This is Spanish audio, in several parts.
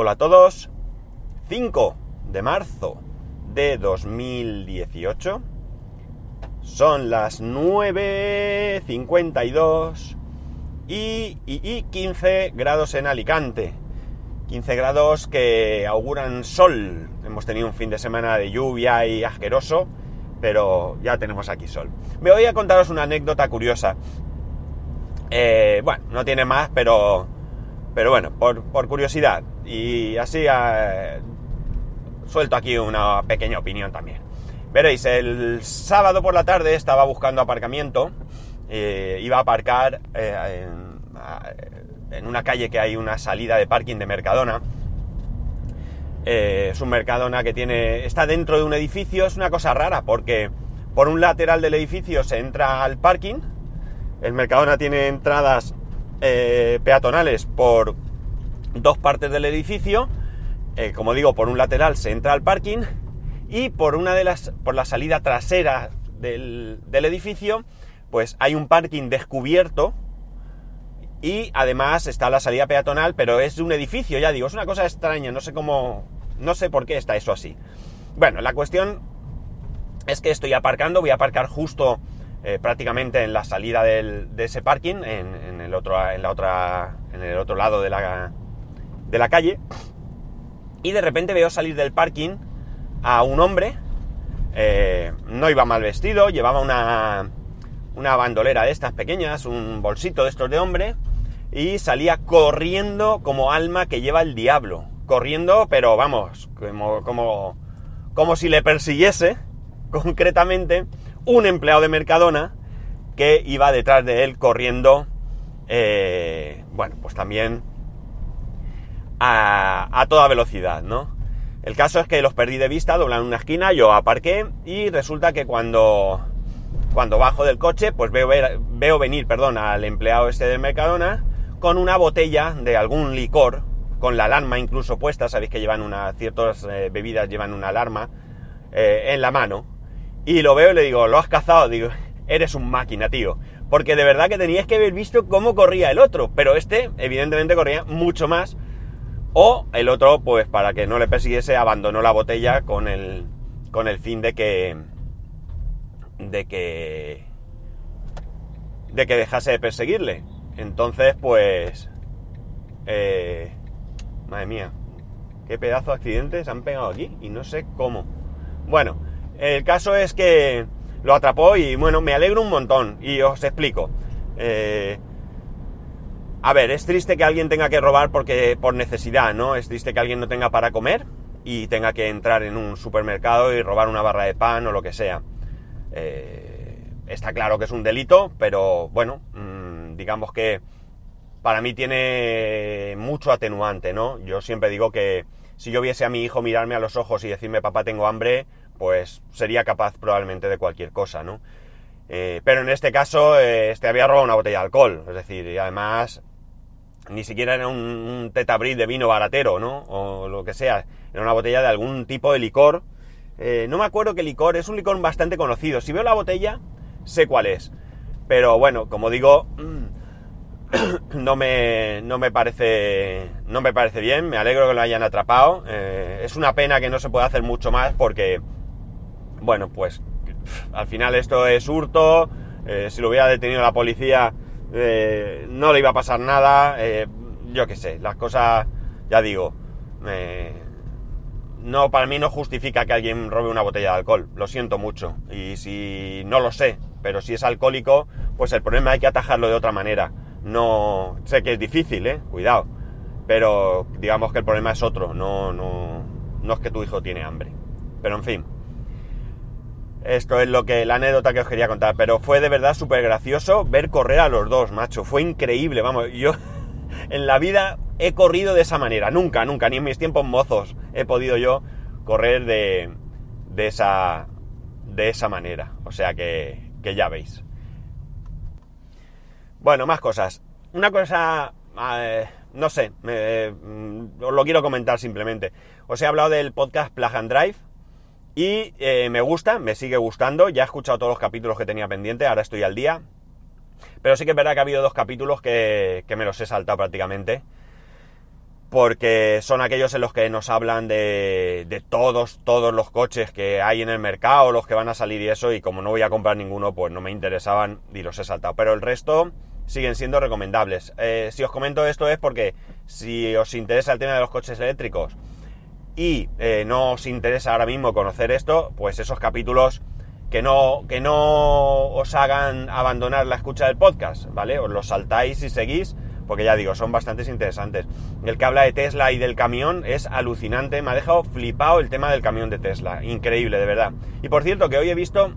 Hola a todos. 5 de marzo de 2018. Son las 9.52 y, y 15 grados en Alicante. 15 grados que auguran sol. Hemos tenido un fin de semana de lluvia y asqueroso, pero ya tenemos aquí sol. Me voy a contaros una anécdota curiosa. Eh, bueno, no tiene más, pero, pero bueno, por, curiosidad. Y así eh, suelto aquí una pequeña opinión también. Veréis, el sábado por la tarde estaba buscando aparcamiento. Eh, iba a aparcar en, en, una calle que hay una salida de parking de Mercadona. es un Mercadona que tiene. está dentro de un edificio. Es una cosa rara porque por un lateral del edificio se entra al parking el Mercadona tiene entradas eh, peatonales por dos partes del edificio. Eh, como digo, por un lateral se entra al parking y por una de las. por la salida trasera del, edificio, pues hay un parking descubierto. Y además está la salida peatonal, pero es un edificio, ya digo, es una cosa extraña, no sé cómo. no sé por qué está eso así. Bueno, la cuestión es que estoy aparcando, voy a aparcar justo eh, prácticamente en la salida de ese parking, en, el otro, en, la otra, en el otro lado de la, de la calle, y de repente veo salir del parking a un hombre, eh, no iba mal vestido, llevaba una, una bandolera de estas pequeñas, un bolsito de estos de hombre, y salía corriendo como alma que lleva el diablo, corriendo, pero vamos, como, como, como si le persiguiese, concretamente, un empleado de Mercadona que iba detrás de él corriendo, eh, bueno, pues también a, toda velocidad, ¿no? El caso es que los perdí de vista, doblan una esquina, yo aparqué y resulta que cuando, cuando bajo del coche, pues veo, veo venir, perdón, al empleado este de Mercadona con una botella de algún licor, con la alarma incluso puesta, sabéis que llevan una, ciertas eh, bebidas llevan una alarma eh, en la mano, y lo veo y le digo, lo has cazado, digo, eres un máquina, tío. Porque de verdad que tenías que haber visto cómo corría el otro, pero este evidentemente corría mucho más. O el otro, pues para que no le persiguiese, abandonó la botella con el, con el fin de que... de que... de que dejase de perseguirle. Entonces, pues... Eh, madre mía, qué pedazo de accidentes han pegado aquí y no sé cómo. Bueno, el caso es que lo atrapó y bueno, me alegro un montón y os explico. Eh, a ver, es triste que alguien tenga que robar porque por necesidad, ¿no? Es triste que alguien no tenga para comer y tenga que entrar en un supermercado y robar una barra de pan o lo que sea. Eh, está claro que es un delito, pero bueno, mm, digamos que para mí tiene mucho atenuante, ¿no? Yo siempre digo que si yo viese a mi hijo mirarme a los ojos y decirme papá tengo hambre, pues sería capaz probablemente de cualquier cosa, ¿no? Eh, pero en este caso, eh, este había robado una botella de alcohol, es decir, y además ni siquiera era un, un de vino baratero, ¿no? O lo que sea, era una botella de algún tipo de licor. Eh, no me acuerdo qué licor, es un licor bastante conocido. Si veo la botella, sé cuál es. Pero bueno, como digo, no me, no me parece no me parece bien, me alegro que lo hayan atrapado. es una pena que no se pueda hacer mucho más porque bueno, pues al final esto es hurto, eh, si lo hubiera detenido la policía eh, no le iba a pasar nada, eh, yo qué sé, las cosas, ya digo, no, para mí no justifica que alguien robe una botella de alcohol, lo siento mucho, y si no lo sé, pero si es alcohólico, pues el problema hay que atajarlo de otra manera, no, sé que es difícil, eh, cuidado, pero digamos que el problema es otro, no, no, no es que tu hijo tiene hambre, pero en fin. Esto es lo que la anécdota que os quería contar, pero fue de verdad súper gracioso ver correr a los dos, macho. Fue increíble, vamos. Yo en la vida he corrido de esa manera, nunca, nunca, ni en mis tiempos mozos he podido yo correr de, de esa de esa manera. O sea que, que ya veis. Bueno, más cosas. Una cosa, eh, no sé, mm, os lo quiero comentar simplemente. Os he hablado del podcast Plug and Drive y eh, me gusta, me sigue gustando. Ya he escuchado todos los capítulos que tenía pendiente, ahora estoy al día. Pero sí que es verdad que ha habido dos capítulos que, me los he saltado prácticamente. porque son aquellos en los que nos hablan de, de, todos, todos los coches que hay en el mercado, los que van a salir y eso, y como no voy a comprar ninguno, pues no me interesaban y los he saltado. Pero el resto siguen siendo recomendables. Eh, si os comento esto es porque si os interesa el tema de los coches eléctricos y eh, no os interesa ahora mismo conocer esto, pues esos capítulos que no, que no os hagan abandonar la escucha del podcast, ¿vale? Os los saltáis y seguís, porque ya digo, son bastante interesantes. El que habla de Tesla y del camión es alucinante, me ha dejado flipado el tema del camión de Tesla, increíble, de verdad. Y por cierto, que hoy he visto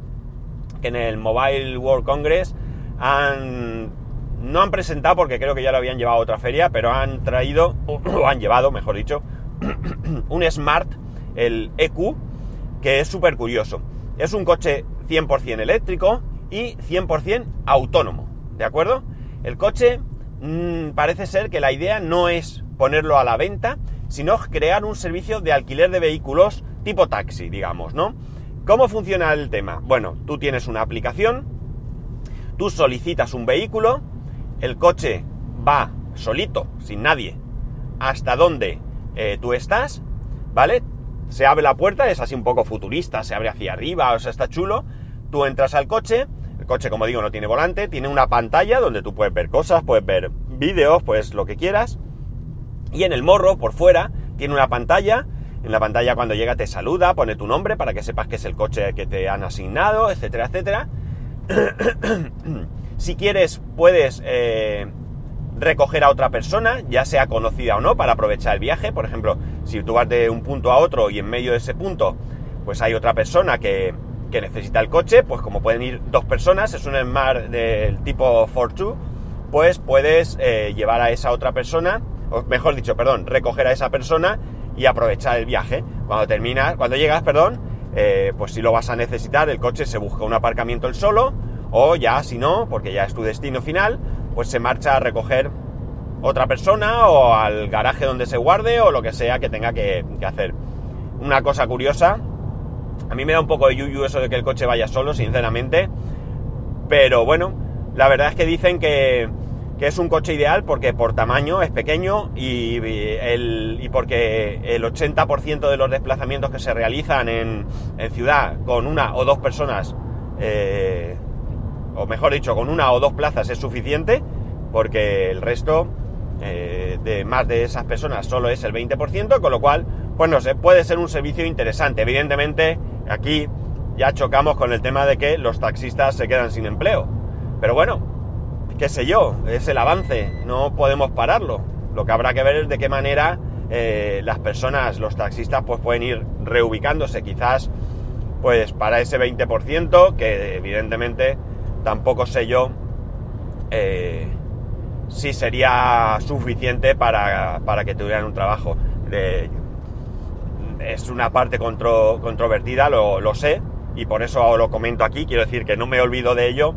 que en el Mobile World Congress han... No han presentado porque creo que ya lo habían llevado a otra feria, pero han traído, o han llevado, mejor dicho, un Smart, el EQ, que es súper curioso. Es un coche 100% eléctrico y 100% autónomo, ¿de acuerdo? El coche mmm, parece ser que la idea no es ponerlo a la venta, sino crear un servicio de alquiler de vehículos tipo taxi, digamos, ¿no? ¿Cómo funciona el tema? Bueno, tú tienes una aplicación, tú solicitas un vehículo, el coche va solito, sin nadie, hasta donde eh, tú estás, ¿vale? se abre la puerta, es así un poco futurista, se abre hacia arriba, o sea, está chulo. Tú entras al coche, el coche, como digo, no tiene volante, tiene una pantalla donde tú puedes ver cosas, puedes ver vídeos, pues lo que quieras. Y en el morro, por fuera, tiene una pantalla. En la pantalla cuando llega te saluda, pone tu nombre para que sepas que es el coche que te han asignado, etcétera, etcétera. si quieres, puedes eh, recoger a otra persona, ya sea conocida o no, para aprovechar el viaje. Por ejemplo, si tú vas de un punto a otro y en medio de ese punto, pues hay otra persona que, que necesita el coche, pues como pueden ir dos personas, es un Smart del tipo Fortwo, pues puedes eh, llevar a esa otra persona, o mejor dicho, perdón, recoger a esa persona y aprovechar el viaje. Cuando terminas, cuando llegas, perdón, eh, pues si lo vas a necesitar, el coche se busca un aparcamiento el solo, o ya si no, porque ya es tu destino final, pues se marcha a recoger otra persona o al garaje donde se guarde o lo que sea que tenga que, hacer. Una cosa curiosa, a mí me da un poco de yuyu eso de que el coche vaya solo, sinceramente, pero bueno, la verdad es que dicen que, que es un coche ideal porque por tamaño es pequeño y, el, y porque el 80% de los desplazamientos que se realizan en, en ciudad con una o dos personas eh, o mejor dicho, con una o dos plazas es suficiente, porque el resto eh, de más de esas personas solo es el 20%, con lo cual, pues no puede ser un servicio interesante. Evidentemente, aquí ya chocamos con el tema de que los taxistas se quedan sin empleo. Pero bueno, qué sé yo, es el avance, no podemos pararlo. Lo que habrá que ver es de qué manera eh, las personas, los taxistas, pues pueden ir reubicándose quizás, pues para ese 20%, que evidentemente tampoco sé yo eh, si sería suficiente para, para, que tuvieran un trabajo. Es una parte contro, controvertida, lo, lo, sé, y por eso lo comento aquí, quiero decir que no me olvido de ello,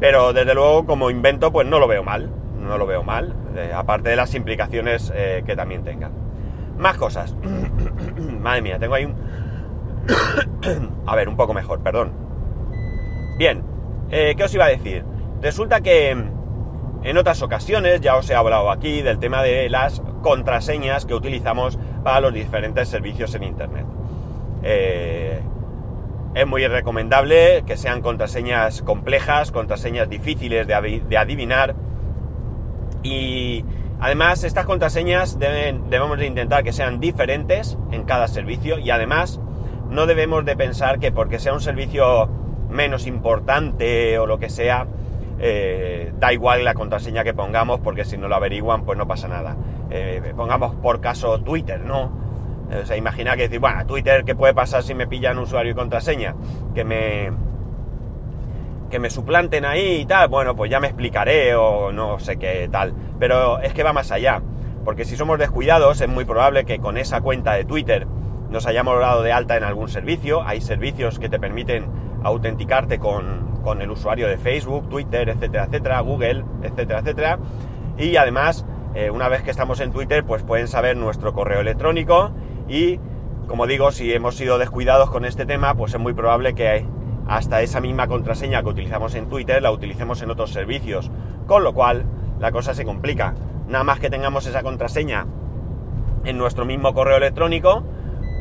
pero desde luego como invento pues no lo veo mal, no lo veo mal, eh, aparte de las implicaciones eh, que también tenga. Más cosas. Madre mía, tengo ahí un... A ver, un poco mejor, perdón. Bien, eh, ¿Qué os iba a decir? Resulta que en otras ocasiones ya os he hablado aquí del tema de las contraseñas que utilizamos para los diferentes servicios en Internet. Eh, es muy recomendable que sean contraseñas complejas, contraseñas difíciles de, adivinar y además estas contraseñas debemos de intentar que sean diferentes en cada servicio y además no debemos de pensar que porque sea un servicio menos importante o lo que sea, eh, da igual la contraseña que pongamos porque si no lo averiguan pues no pasa nada. Eh, pongamos por caso Twitter, ¿no? O sea, imagina que decir, bueno, Twitter, ¿qué puede pasar si me pillan usuario y contraseña? Que me, que me suplanten ahí y tal, bueno, pues ya me explicaré o no sé qué tal. Pero es que va más allá, porque si somos descuidados es muy probable que con esa cuenta de Twitter nos hayamos dado de alta en algún servicio. Hay servicios que te permiten autenticarte con, con el usuario de Facebook, Twitter, etcétera, etcétera, Google, etcétera, etcétera. Y además, eh, una vez que estamos en Twitter, pues pueden saber nuestro correo electrónico y, como digo, si hemos sido descuidados con este tema, pues es muy probable que hasta esa misma contraseña que utilizamos en Twitter la utilicemos en otros servicios. Con lo cual, la cosa se complica. Nada más que tengamos esa contraseña en nuestro mismo correo electrónico,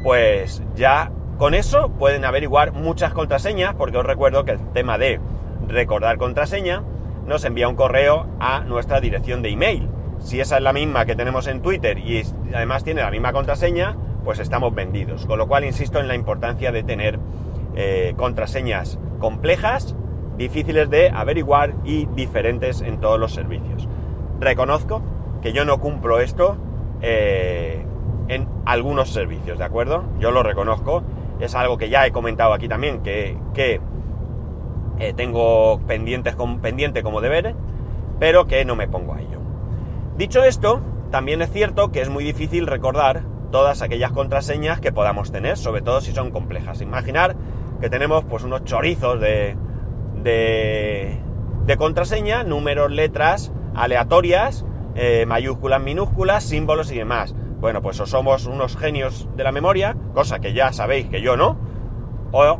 pues ya con eso pueden averiguar muchas contraseñas, porque os recuerdo que el tema de recordar contraseña nos envía un correo a nuestra dirección de email. Si esa es la misma que tenemos en Twitter y además tiene la misma contraseña, pues estamos vendidos. Con lo cual insisto en la importancia de tener eh, contraseñas complejas, difíciles de averiguar y diferentes en todos los servicios. Reconozco que yo no cumplo esto eh, en algunos servicios, ¿de acuerdo? Yo lo reconozco, es algo que ya he comentado aquí también, que, eh, tengo pendientes con, pendiente como deber, pero que no me pongo a ello. Dicho esto, también es cierto que es muy difícil recordar todas aquellas contraseñas que podamos tener, sobre todo si son complejas. Imaginar que tenemos pues unos chorizos de, de, de contraseña, números, letras aleatorias, eh, mayúsculas, minúsculas, símbolos y demás. Bueno, pues o somos unos genios de la memoria, cosa que ya sabéis que yo no, o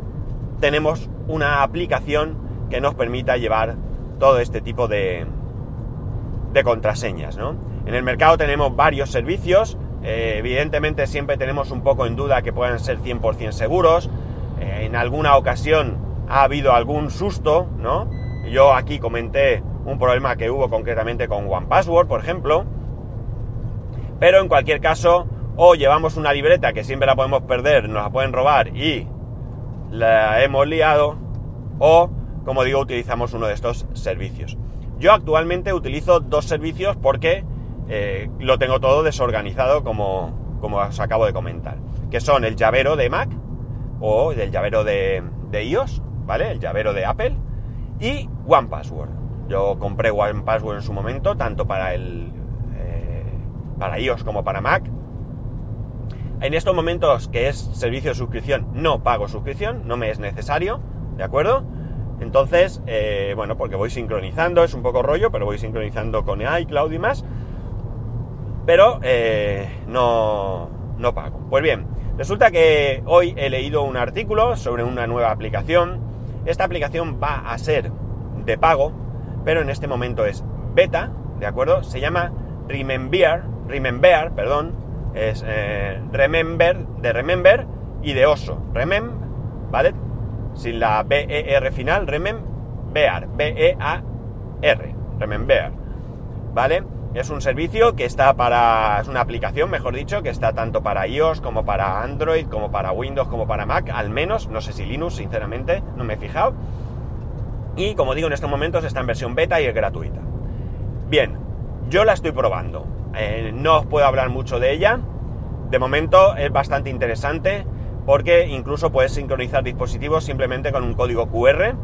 tenemos una aplicación que nos permita llevar todo este tipo de, contraseñas, ¿no? En el mercado tenemos varios servicios, eh, evidentemente siempre tenemos un poco en duda que puedan ser 100% seguros, eh, en alguna ocasión ha habido algún susto, ¿no? Yo aquí comenté un problema que hubo concretamente con OnePassword, por ejemplo, pero en cualquier caso, o llevamos una libreta que siempre la podemos perder, nos la pueden robar y la hemos liado, o, como digo, utilizamos uno de estos servicios. Yo actualmente utilizo dos servicios porque eh, lo tengo todo desorganizado como, como os acabo de comentar, que son el llavero de Mac o el llavero de, iOS, ¿vale? El llavero de Apple y OnePassword. Yo compré OnePassword en su momento, tanto para el para iOS como para Mac. En estos momentos que es servicio de suscripción, no pago suscripción, no me es necesario, ¿de acuerdo? Entonces, eh, bueno, porque voy sincronizando, es un poco rollo, pero voy sincronizando con iCloud y más. Pero eh, no, no pago. Pues bien, resulta que hoy he leído un artículo sobre una nueva aplicación. Esta aplicación va a ser de pago, pero en este momento es beta, ¿de acuerdo? Se llama Remember, Remember, perdón, es eh, Remember, de Remember y de oso, Remem, ¿vale? Sin la B-E-R final, Remember, B-E-A-R, Remember, ¿vale? Es un servicio que está para, es una aplicación, mejor dicho, que está tanto para iOS como para Android, como para Windows, como para Mac, al menos, no sé si Linux, sinceramente, no me he fijado y como digo, en estos momentos está en versión beta y es gratuita. Bien, yo la estoy probando. Eh, no os puedo hablar mucho de ella. De momento es bastante interesante porque incluso puedes sincronizar dispositivos simplemente con un código QR.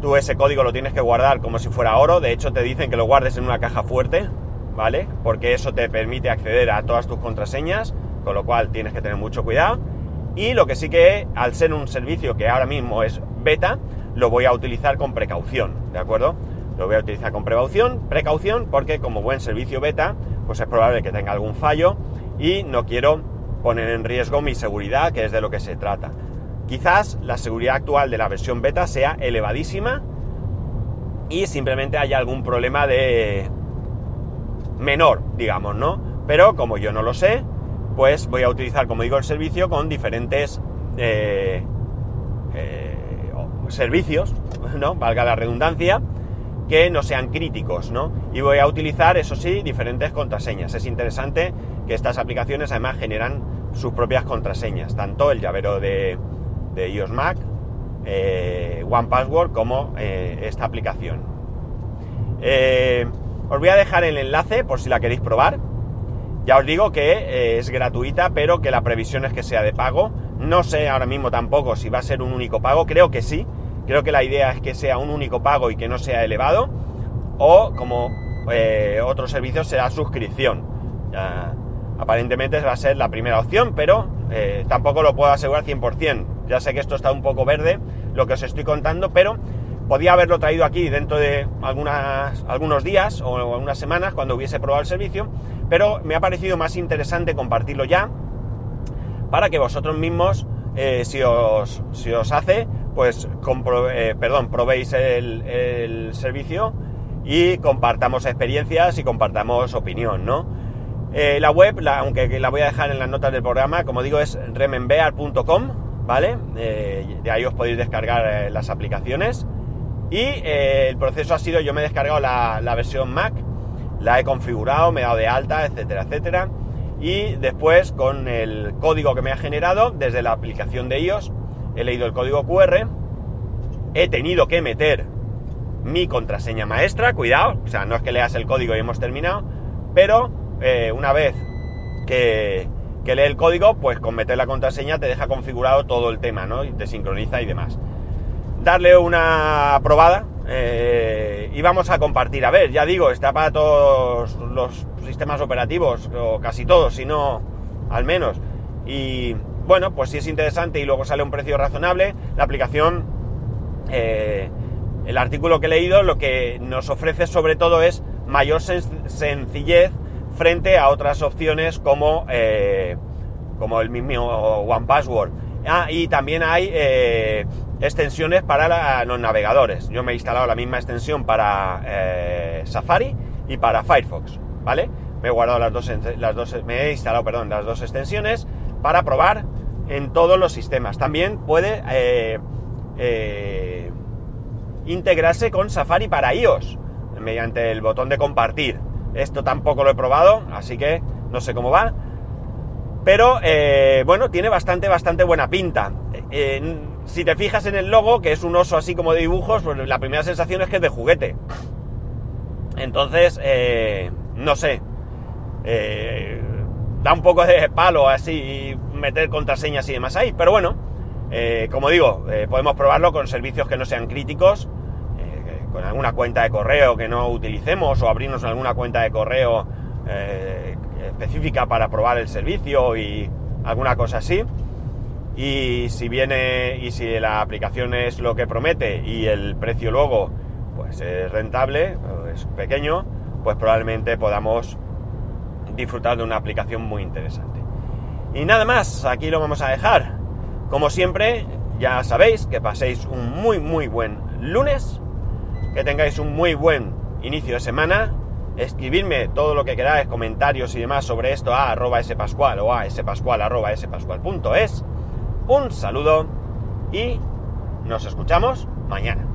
Tú ese código lo tienes que guardar como si fuera oro. De hecho, te dicen que lo guardes en una caja fuerte, ¿vale? Porque eso te permite acceder a todas tus contraseñas, con lo cual tienes que tener mucho cuidado. Y lo que sí que, al ser un servicio que ahora mismo es beta, lo voy a utilizar con precaución, ¿de acuerdo? Lo voy a utilizar con precaución, precaución porque como buen servicio beta, pues es probable que tenga algún fallo y no quiero poner en riesgo mi seguridad, que es de lo que se trata. Quizás la seguridad actual de la versión beta sea elevadísima y simplemente haya algún problema de menor, digamos, ¿no? Pero como yo no lo sé, pues voy a utilizar, como digo, el servicio con diferentes eh, eh, servicios, ¿no? Valga la redundancia, que no sean críticos, ¿no? Y voy a utilizar, eso sí, diferentes contraseñas. Es interesante que estas aplicaciones además generan sus propias contraseñas, tanto el llavero de, iOS Mac, eh, OnePassword, como eh, esta aplicación. Eh, os voy a dejar el enlace por si la queréis probar. Ya os digo que es gratuita, pero que la previsión es que sea de pago. No sé ahora mismo tampoco si va a ser un único pago, creo que sí, Creo que la idea es que sea un único pago y que no sea elevado. O como eh, otro servicio será suscripción. aparentemente va a ser la primera opción, pero eh, tampoco lo puedo asegurar 100%. Ya sé que esto está un poco verde, lo que os estoy contando, pero podía haberlo traído aquí dentro de algunas, algunos días o algunas semanas cuando hubiese probado el servicio, pero me ha parecido más interesante compartirlo ya para que vosotros mismos, eh, si, os, si os hace, pues eh, perdón, probéis el, servicio y compartamos experiencias y compartamos opinión, ¿no? Eh, la web, aunque la voy a dejar en las notas del programa, como digo, es remembear.com, ¿vale? Eh, de ahí os podéis descargar las aplicaciones. Y el proceso ha sido, yo me he descargado la, la, versión Mac, la he configurado, me he dado de alta, etcétera, etcétera. Y después, con el código que me ha generado, desde la aplicación de iOS, he leído el código QR, he tenido que meter mi contraseña maestra, cuidado, o sea, no es que leas el código y hemos terminado, pero eh, una vez que, lee el código, pues con meter la contraseña te deja configurado todo el tema, ¿no? Y te sincroniza y demás. Darle una probada eh, y vamos a compartir. A ver, ya digo, está para todos los sistemas operativos, o casi todos, si no al menos. Y bueno, pues si es interesante y luego sale un precio razonable, la aplicación, eh, el artículo que he leído, lo que nos ofrece sobre todo es mayor sencillez frente a otras opciones como, eh, como el mismo One Password. Ah, y también hay eh, extensiones para los navegadores. Yo me he instalado la misma extensión para Safari y para Firefox, ¿vale? Me he guardado las dos, las dos, me he instalado, perdón, las dos extensiones para probar en todos los sistemas. También puede integrarse con Safari para iOS mediante el botón de compartir. Esto tampoco lo he probado, así que no sé cómo va. Pero eh, bueno, tiene bastante, bastante buena pinta. Eh, si te fijas en el logo, que es un oso así como de dibujos, pues la primera sensación es que es de juguete. Entonces, eh, no sé. Da un poco de palo así meter contraseñas y demás ahí. Pero bueno, como digo, podemos probarlo con servicios que no sean críticos con alguna cuenta de correo que no utilicemos o abrirnos alguna cuenta de correo eh, específica para probar el servicio y alguna cosa así. Y si viene y si la aplicación es lo que promete y el precio luego pues es rentable, es pequeño, pues probablemente podamos disfrutar de una aplicación muy interesante. Y nada más, aquí lo vamos a dejar. Como siempre, ya sabéis que paséis un muy muy buen lunes que tengáis un muy buen inicio de semana. Escribidme todo lo que queráis, comentarios y demás sobre esto a arroba spascual o a spascual arroba spascual.es. Un saludo y nos escuchamos mañana.